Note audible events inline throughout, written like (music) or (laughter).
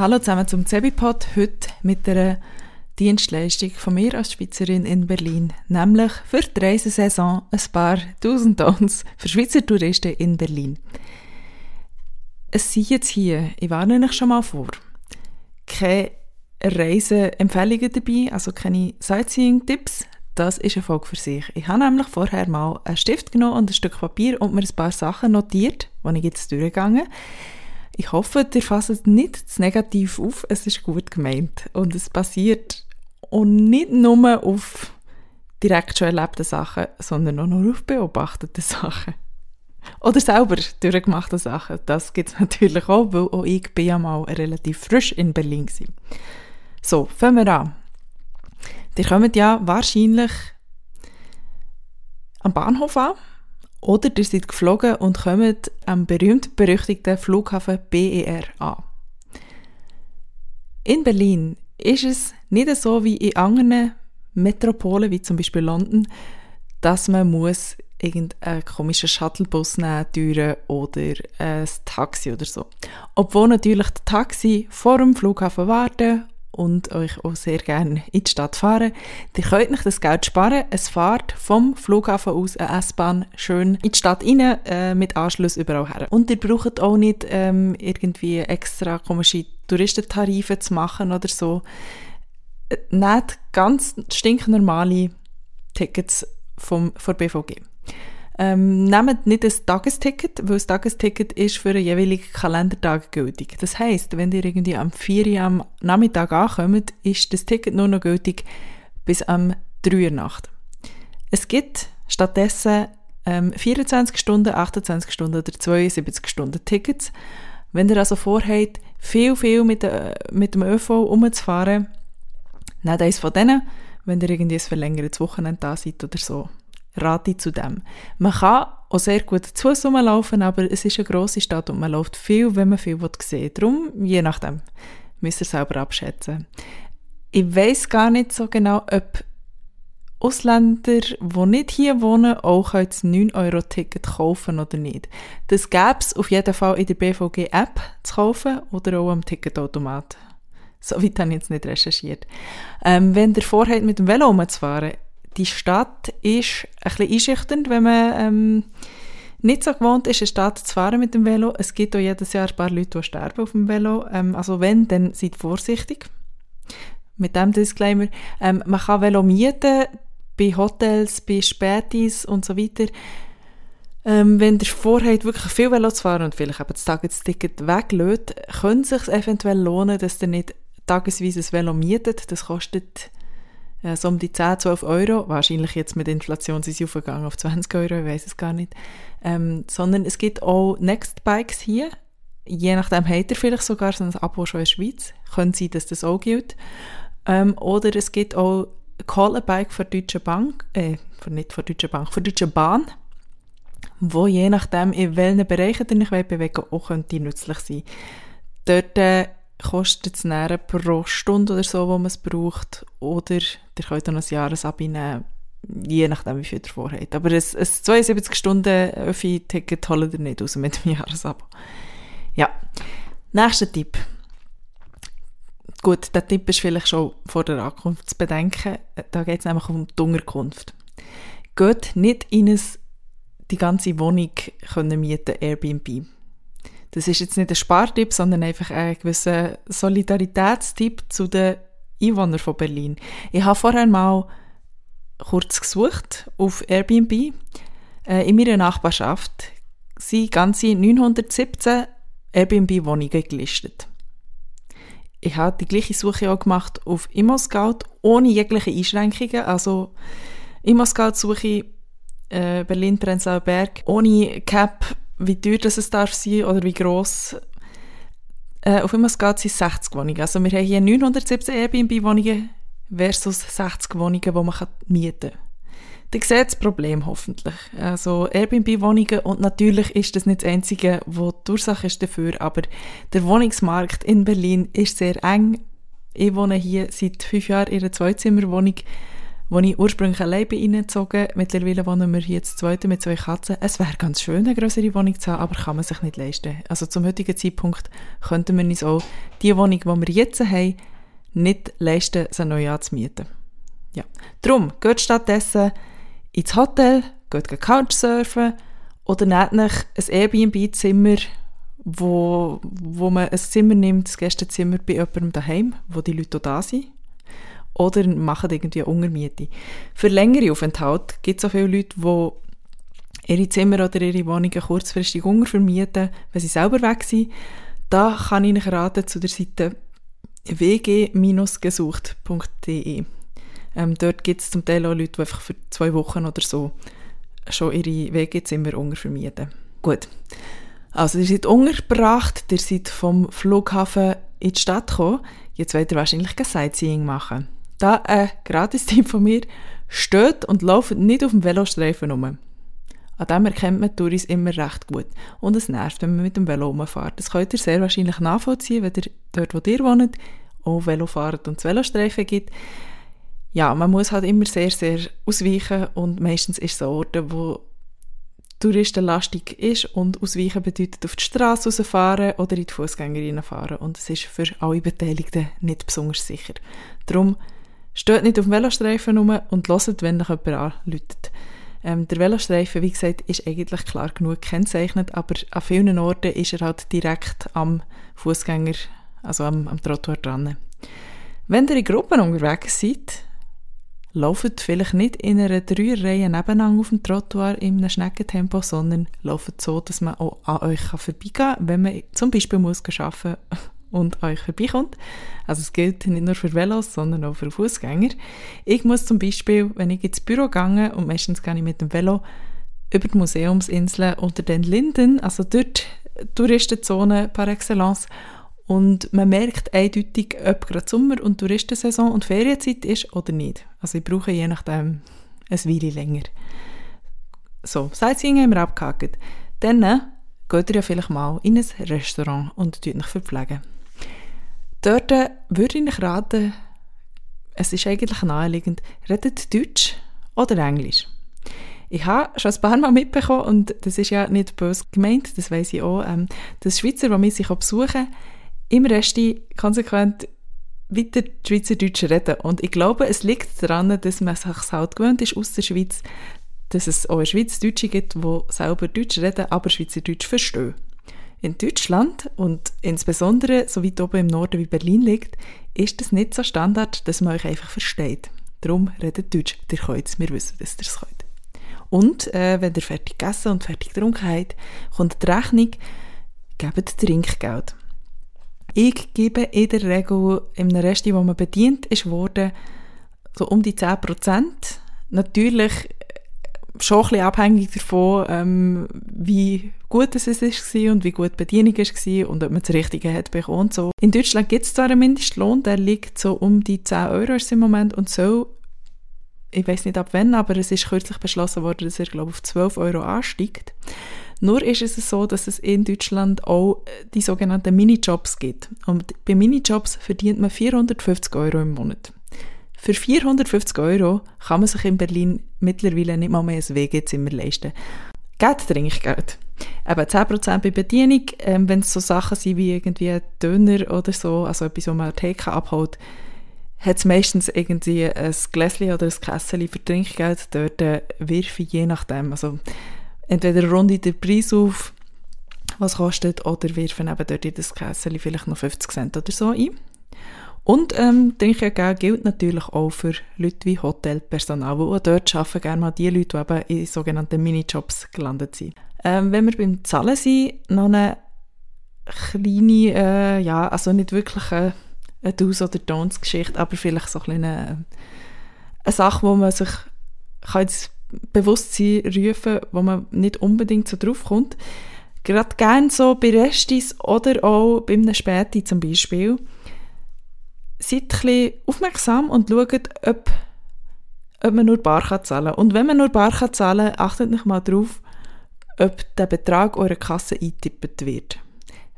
Hallo zusammen zum Zebipod, heute mit einer Dienstleistung von mir als Schweizerin in Berlin, nämlich für die Reisesaison ein paar Tausend Tons für Schweizer Touristen in Berlin. Es sind jetzt hier, ich warne euch schon mal vor, keine Reiseempfehlungen dabei, also keine Sightseeing-Tipps, das ist eine Folge für sich. Ich habe nämlich vorher mal einen Stift genommen und ein Stück Papier und mir ein paar Sachen notiert, die ich jetzt durchgegangen Ich hoffe, ihr fasst nicht zu negativ auf, es ist gut gemeint und es basiert und nicht nur auf direkt schon erlebten Sachen, sondern auch nur auf beobachteten (laughs) Sachen. Oder selber durchgemachte Sachen. Das gibt es (laughs) natürlich auch, weil auch ich bin ja mal relativ frisch in Berlin war. So, fangen wir an. Ihr kommt ja wahrscheinlich am Bahnhof an oder ihr seid geflogen und kommt am berühmt-berüchtigten Flughafen BER an. In Berlin ist es nicht so wie in anderen Metropolen, wie zum Beispiel London, dass man muss irgendeinen komischen Shuttlebus nehmen oder ein Taxi oder so. Obwohl natürlich die Taxi vor dem Flughafen warten und euch auch sehr gerne in die Stadt fahren. Ihr könnt nicht das Geld sparen. Es fahrt vom Flughafen aus eine S-Bahn schön in die Stadt rein, äh, mit Anschluss überall her. Und ihr braucht auch nicht ähm, irgendwie extra komische Touristentarife zu machen oder so. Äh, nehmt ganz stinknormale Tickets vom, von BVG. Ähm, nehmt nicht ein Tagesticket, weil das Tagesticket ist für einen jeweiligen Kalendertag gültig. Das heisst, wenn ihr irgendwie am 4 Uhr am Nachmittag ankommt, ist das Ticket nur noch gültig bis am 3 Uhr Nacht. Es gibt stattdessen ähm, 24 Stunden, 28 Stunden oder 72 Stunden Tickets. Wenn ihr also vorhabt, viel, viel mit, äh, mit dem ÖV umzufahren, nehmt eines von denen, wenn ihr irgendwie ein verlängertes Wochenende da seid oder so rate ich zu dem. Man kann auch sehr gut zu laufen, aber es ist eine grosse Stadt und man läuft viel, wenn man viel sehen will. Darum, je nachdem, müsst ihr selber abschätzen. Ich weiß gar nicht so genau, ob Ausländer, die nicht hier wohnen, auch das 9-Euro-Ticket kaufen oder nicht. Das gäbe es auf jeden Fall in der BVG-App zu kaufen oder auch am Ticketautomat. So weit habe ich jetzt nicht recherchiert. Ähm, wenn ihr vorhabt, mit dem Velo umzufahren, die Stadt ist ein bisschen einschüchternd, wenn man ähm, nicht so gewohnt ist, eine Stadt zu fahren mit dem Velo. Es gibt auch jedes Jahr ein paar Leute, die sterben auf dem Velo. Ähm, also wenn, dann seid vorsichtig. Mit dem Disclaimer. Ähm, man kann Velo mieten bei Hotels, bei Spätis und so weiter. Ähm, wenn ihr vorhabt, wirklich viel Velo zu fahren und vielleicht eben das Tagesticket weglässt, könnte es sich eventuell lohnen, dass ihr nicht tagesweise ein Velo mietet. Das kostet äh, so um die 10, 12 Euro, wahrscheinlich jetzt mit Inflation sind sie aufgegangen auf 20 Euro, ich weiß es gar nicht, ähm, sondern es gibt auch Nextbikes hier, je nachdem habt ihr vielleicht sogar so ein Abo schon in der Schweiz, können sein, dass das auch gilt, ähm, oder es gibt auch Call a Bike für Deutsche Bank, äh, nicht für Deutsche Bank, für Deutsche Bahn, wo je nachdem, in welchen Bereichen ihr euch bewegen auch könnte nützlich sein. Dort äh, kostet es näher pro Stunde oder so, wo man es braucht. Oder ihr könnt dann ein Jahresabo nehmen, je nachdem, wie viel ihr vorhabt. Aber ein, ein 72-Stunden-Öffi-Ticket holt ihr nicht raus mit dem Jahresabo. Ja, nächster Tipp. Gut, der Tipp ist vielleicht schon vor der Ankunft zu bedenken. Da geht es nämlich um die Unterkunft. Geht nicht in ein, die ganze Wohnung können mieten, Airbnb. Das ist jetzt nicht ein Spartipp, sondern einfach ein gewisser Solidaritätstipp zu den Einwohnern von Berlin. Ich habe vorher mal kurz gesucht auf Airbnb. Äh, in meiner Nachbarschaft sind ganze 917 Airbnb-Wohnungen gelistet. Ich habe die gleiche Suche auch gemacht auf ImmoScout, ohne jegliche Einschränkungen. Also ImmoScout-Suche äh, Berlin-Prenzlauer Berg, ohne Cap wie teuer das es darf sein oder wie gross. Äh, auf einmal geht es 60 Wohnungen. Also wir haben hier 917 Airbnb-Wohnungen versus 60 Wohnungen, die man mieten kann. Ihr seht das Problem hoffentlich. Also Airbnb-Wohnungen und natürlich ist das nicht das Einzige, wo die Ursache ist dafür, aber der Wohnungsmarkt in Berlin ist sehr eng. Ich wohne hier seit fünf Jahren in einer Zweizimmerwohnung Als ich ursprünglich allein bin reingezogen, mittlerweile wohnen wir hier zu zweit mit zwei Katzen. Es wäre ganz schön, eine größere Wohnung zu haben, aber kann man sich nicht leisten. Also zum heutigen Zeitpunkt könnten wir uns auch die Wohnung, die wir jetzt haben, nicht leisten, sie neu anzumieten. Ja. Darum, geht stattdessen ins Hotel, geht Couchsurfen oder nehmt euch ein Airbnb-Zimmer, wo, wo man ein Zimmer nimmt, das Gästezimmer bei jemandem daheim, wo die Leute da sind. Oder macht irgendwie Untermiete. Für längere Aufenthalte gibt es auch viele Leute, die ihre Zimmer oder ihre Wohnungen kurzfristig untervermieten, wenn sie selber weg sind. Da kann ich Ihnen raten zu der Seite wg-gesucht.de. Ähm, dort gibt es zum Teil auch Leute, die einfach für zwei Wochen oder so schon ihre WG-Zimmer untervermieten. Gut. Also, ihr seid untergebracht, ihr seid vom Flughafen in die Stadt gekommen. Jetzt wollt ihr wahrscheinlich kein Sightseeing machen. Da ein Gratis-Tipp (laughs) von mir. Steht und lauft nicht auf dem Velostreifen rum. An dem erkennt man Touris immer recht gut. Und es nervt, wenn man mit dem Velo rumfährt. Das könnt ihr sehr wahrscheinlich nachvollziehen, wenn ihr dort, wo ihr wohnt, auch Velo fahrt und es Velostreifen gibt. Ja, man muss halt immer sehr, sehr ausweichen und meistens ist es ein Ort, wo touristenlastig ist und ausweichen bedeutet auf die Straße rausfahren oder in die Fußgängerinnen fahren und es ist für alle Beteiligten nicht besonders sicher. Darum steht nicht auf dem Velostreifen rum und hört, wenn euch jemand anläutet. Ähm, der Velostreifen, wie gesagt, ist eigentlich klar genug gekennzeichnet, aber an vielen Orten ist er halt direkt am Fußgänger, also am, am Trottoir dran. Wenn ihr in Gruppen unterwegs seid, Lauft vielleicht nicht in einer Dreierreihe nebeneinander auf dem Trottoir in einem Schneckentempo, sondern lauft so, dass man auch an euch vorbeigehen kann, wenn man zum Beispiel muss arbeiten und euch vorbeikommt. Also es gilt nicht nur für Velos, sondern auch für Fußgänger. Ich muss zum Beispiel, wenn ich ins Büro gehe, und meistens gehe ich mit dem Velo über die Museumsinsel unter den Linden, also dort Touristenzone par excellence, und man merkt eindeutig, ob gerade Sommer- und Touristensaison und Ferienzeit ist oder nicht. Also ich brauche je nachdem ein Weile länger. So, Sightseeing haben wir abgehakt. Dann geht ihr ja vielleicht mal in ein Restaurant und euch verpflegen. Dort würde ich raten, es ist eigentlich naheliegend, redet Deutsch oder Englisch. Ich habe schon ein paar Mal mitbekommen, und das ist ja nicht böse gemeint, das weiß ich auch, ähm, dass Schweizer, die mich besuchen, im Resti konsequent weiter Schweizerdeutsch reden. Und ich glaube, es liegt daran, dass man sich halt gewöhnt ist aus der Schweiz, dass es auch in der Schweiz Deutsche gibt, die selber Deutsch reden, aber Schweizerdeutsch verstehen. In Deutschland und insbesondere so weit oben im Norden wie Berlin liegt, ist es nicht so Standard, dass man euch einfach versteht. Darum redet Deutsch. Ihr könnt es, wir wissen, dass ihr es könnt. Und äh, wenn ihr fertig gegessen und fertig getrunken habt, kommt die Rechnung, gebt Trinkgeld. Ich gebe in der Regel im Rest, wo man bedient ist worden, so um die 10%. Natürlich schon ein bisschen abhängig davon, ähm, wie gut es war und wie gut die Bedienung war und ob man das Richtige hat bekommen und so. In Deutschland gibt es zwar einen Mindestlohn, der liegt so um die 10 Euro im Moment und so, ich weiß nicht ab wann, aber es ist kürzlich beschlossen worden, dass er glaube auf 12 Euro ansteigt. Nur ist es so, dass es in Deutschland auch äh, die sogenannten Minijobs gibt. Und bei Minijobs verdient man 450 Euro im Monat. Für 450 Euro kann man sich in Berlin mittlerweile nicht mal mehr ein WG-Zimmer leisten. Geld Trinkgeld. Eben 10% bei Bedienung, ähm, wenn es so Sachen sind wie irgendwie Döner oder so, also etwas, was man Theke abholt, hat es meistens irgendwie ein Gläschen oder ein Kessel für Trinkgeld. Dort äh, wirfe ich je nachdem. Also entweder runde den Preis auf, was kostet, oder wirfen eben dort in das Kessel vielleicht noch 50 Cent oder so ein. Und ähm, Trinkgeld gilt natürlich auch für Leute wie Hotelpersonal, die auch dort arbeiten, gerne mal die Leute, die eben in sogenannten Minijobs gelandet sind. Ähm, wenn wir beim Zahlen sind, noch eine kleine, äh, ja, also nicht wirklich eine, eine Do's- oder Don'ts-Geschichte, aber vielleicht so ein eine, eine Sache, wo man sich kann jetzt Bewusstsein rufen, wo man nicht unbedingt so drauf kommt. Gerade gerne so bei Restis oder auch bei einem Späti zum Beispiel. Seid ein aufmerksam und schaut, ob, ob man nur bar kann zahlen Und wenn man nur bar kann zahlen achtet nicht mal darauf, ob der Betrag eurer Kasse eingetippt wird.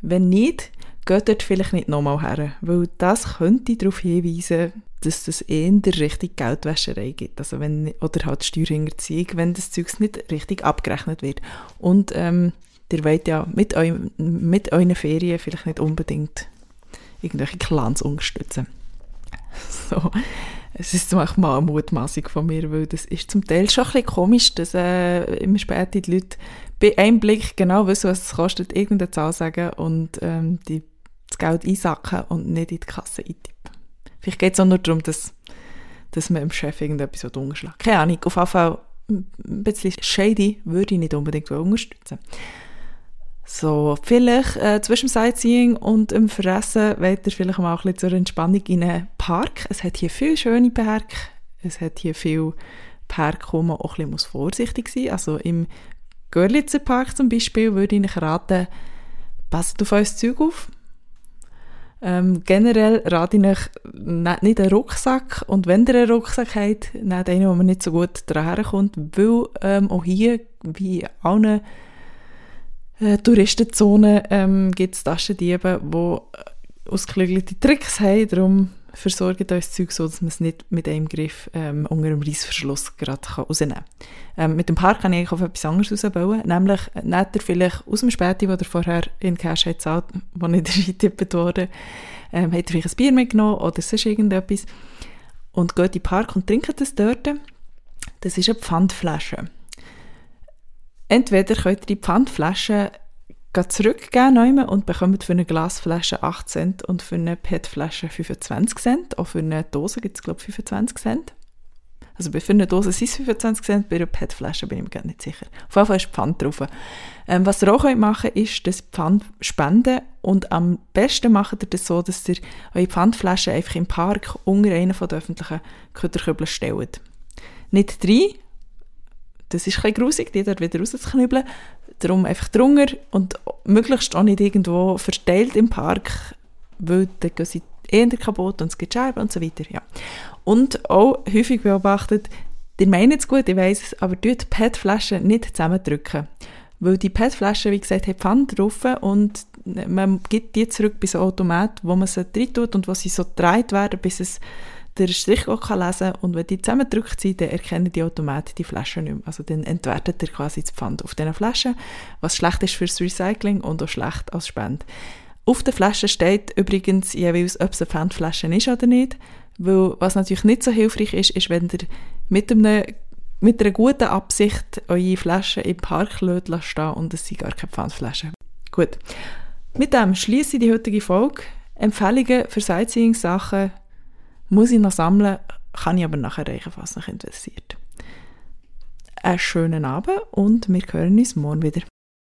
Wenn nicht, geht dort vielleicht nicht nochmal her, weil das könnte darauf hinweisen, dass das eher richtig Geldwäscherei gibt, also wenn, oder halt Steuerhinterziehung, wenn das Zeug nicht richtig abgerechnet wird. Und ähm, ihr wollt ja mit, eu mit euren Ferien vielleicht nicht unbedingt irgendwelche Clans unterstützen. (laughs) So, es ist zum Beispiel mal eine Mutmaßung von mir, weil das ist zum Teil schon ein bisschen komisch, dass äh, immer später die Leute bei einem Blick genau wissen, was es kostet, irgendeine Zahl sagen und ähm, die, das Geld einsacken und nicht in die Kasse eintippen. Vielleicht geht es auch nur darum, dass, dass man dem Chef irgendetwas unterschlagen Keine Ahnung, auf jeden Fall ein bisschen shady würde ich nicht unbedingt unterstützen. So, vielleicht äh, zwischen Sightseeing und dem Fressen wollt ihr vielleicht mal ein bisschen zur Entspannung in einen Park. Es hat hier viele schöne Parks. Es hat hier viele Parks, wo man auch ein bisschen vorsichtig sein muss. Also im Görlitzer Park zum Beispiel würde ich raten, passt auf euer Zeug auf. Ähm, generell rate ich euch, nicht einen Rucksack und wenn ihr einen Rucksack habt, nehmt einen, wo man nicht so gut daher kommt, weil ähm, auch hier, wie in allen äh, Touristenzone ähm, gibt es Taschendiebe, die äh, ausgeklügelte Tricks haben. Darum versorgt uns Zeug so, dass man es nicht mit einem Griff ähm, unter dem Reissverschluss gerade rausnehmen kann. Ähm, mit dem Park kann ich auf etwas anderes ausbauen, nämlich nicht ihr vielleicht aus dem Späti, wo ihr vorher in Cash hat zahlt, wo nicht (laughs) reingetippt wurde, ähm, habt vielleicht ein Bier mitgenommen oder sonst irgendetwas und geht in den Park und trinkt das dort. Das ist eine Pfandflasche. Entweder könnt ihr die Pfandflasche zurückgeben und bekommt für eine Glasflasche 8 Cent und für eine PET-Flasche 25 Cent. Auch für eine Dose gibt es, glaube ich, 25 Cent. Also für eine Dose sind es 25 Cent, bei einer PET-Flasche bin ich mir gar nicht sicher. Auf jeden Fall ist Pfand drauf. Ähm, was ihr auch machen könnt, ist das Pfand spenden und am besten macht ihr das so, dass ihr eure Pfandflasche einfach im Park unter einen von den öffentlichen Köderkübeln stellt. Nicht drei, das ist ein grusig, die dort wieder rauszuknüppeln. Darum einfach drunter und möglichst auch nicht irgendwo verteilt im Park, weil dann gehen sie eher kaputt und es gibt Scherben und so weiter. Ja. Und auch häufig beobachtet, die meinen es gut, ich weiss es, aber die PET-Flaschen nicht zusammendrücken. Weil die PET-Flaschen, wie gesagt, haben Pfand drauf und man gibt die zurück so einem Automat, wo man sie drin tut und wo sie so gedreht werden, bis es der Strichcode kann lesen und wenn die zusammengedrückt sind, dann erkennen die Automaten die Flaschen nicht mehr. Also dann entwertet er quasi das Pfand auf diesen Flaschen, was schlecht ist fürs Recycling und auch schlecht als Spende. Auf der Flasche steht übrigens jeweils, ob es eine Pfandflasche ist oder nicht, weil was natürlich nicht so hilfreich ist, ist, wenn ihr mit einem mit einer guten Absicht eure Flaschen im Park stehen und es sind gar keine Pfandflaschen. Gut. Mit dem schließe ich die heutige Folge. Empfehlungen für Sightseeing-Sachen muss ich noch sammeln, kann ich aber nachher reichen, was mich interessiert. Einen schönen Abend und wir hören uns morgen wieder.